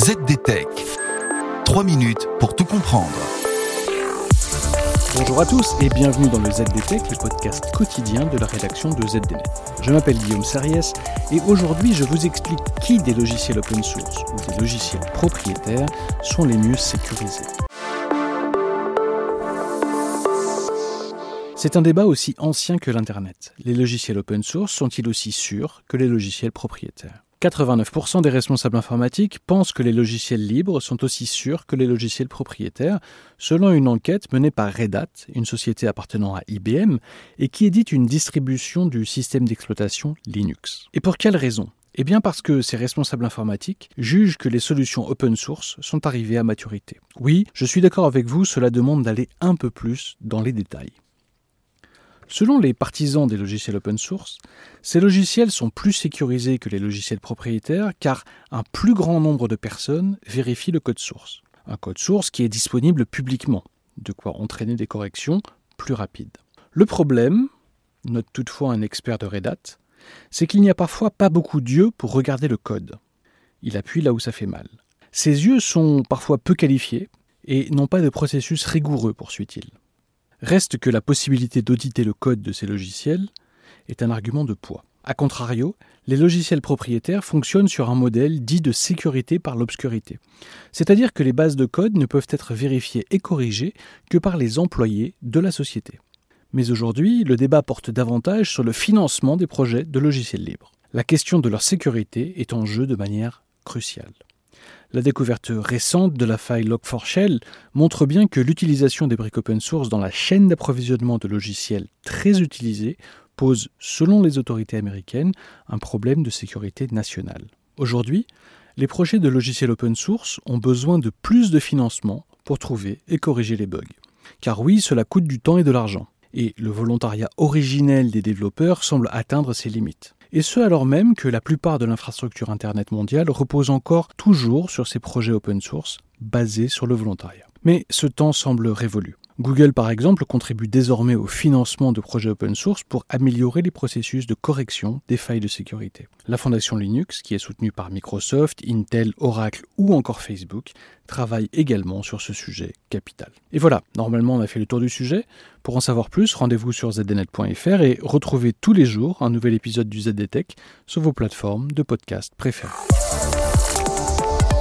ZDTech. 3 minutes pour tout comprendre. Bonjour à tous et bienvenue dans le ZDTech, le podcast quotidien de la rédaction de ZDNet. Je m'appelle Guillaume Sariès et aujourd'hui je vous explique qui des logiciels open source ou des logiciels propriétaires sont les mieux sécurisés. C'est un débat aussi ancien que l'Internet. Les logiciels open source sont-ils aussi sûrs que les logiciels propriétaires? 89% des responsables informatiques pensent que les logiciels libres sont aussi sûrs que les logiciels propriétaires, selon une enquête menée par Red Hat, une société appartenant à IBM, et qui édite une distribution du système d'exploitation Linux. Et pour quelle raison? Eh bien parce que ces responsables informatiques jugent que les solutions open source sont arrivées à maturité. Oui, je suis d'accord avec vous, cela demande d'aller un peu plus dans les détails. Selon les partisans des logiciels open source, ces logiciels sont plus sécurisés que les logiciels propriétaires car un plus grand nombre de personnes vérifient le code source. Un code source qui est disponible publiquement, de quoi entraîner des corrections plus rapides. Le problème, note toutefois un expert de Red Hat, c'est qu'il n'y a parfois pas beaucoup d'yeux pour regarder le code. Il appuie là où ça fait mal. Ces yeux sont parfois peu qualifiés et n'ont pas de processus rigoureux, poursuit-il. Reste que la possibilité d'auditer le code de ces logiciels est un argument de poids. A contrario, les logiciels propriétaires fonctionnent sur un modèle dit de sécurité par l'obscurité. C'est-à-dire que les bases de code ne peuvent être vérifiées et corrigées que par les employés de la société. Mais aujourd'hui, le débat porte davantage sur le financement des projets de logiciels libres. La question de leur sécurité est en jeu de manière cruciale. La découverte récente de la faille Log4Shell montre bien que l'utilisation des briques open source dans la chaîne d'approvisionnement de logiciels très utilisés pose, selon les autorités américaines, un problème de sécurité nationale. Aujourd'hui, les projets de logiciels open source ont besoin de plus de financement pour trouver et corriger les bugs. Car oui, cela coûte du temps et de l'argent, et le volontariat originel des développeurs semble atteindre ses limites et ce alors même que la plupart de l'infrastructure Internet mondiale repose encore toujours sur ces projets open source basés sur le volontariat. Mais ce temps semble révolu. Google, par exemple, contribue désormais au financement de projets open source pour améliorer les processus de correction des failles de sécurité. La fondation Linux, qui est soutenue par Microsoft, Intel, Oracle ou encore Facebook, travaille également sur ce sujet capital. Et voilà, normalement on a fait le tour du sujet. Pour en savoir plus, rendez-vous sur zdnet.fr et retrouvez tous les jours un nouvel épisode du ZDTech sur vos plateformes de podcast préférées.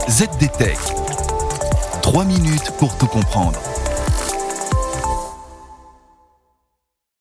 ZDTech. 3 minutes pour tout comprendre.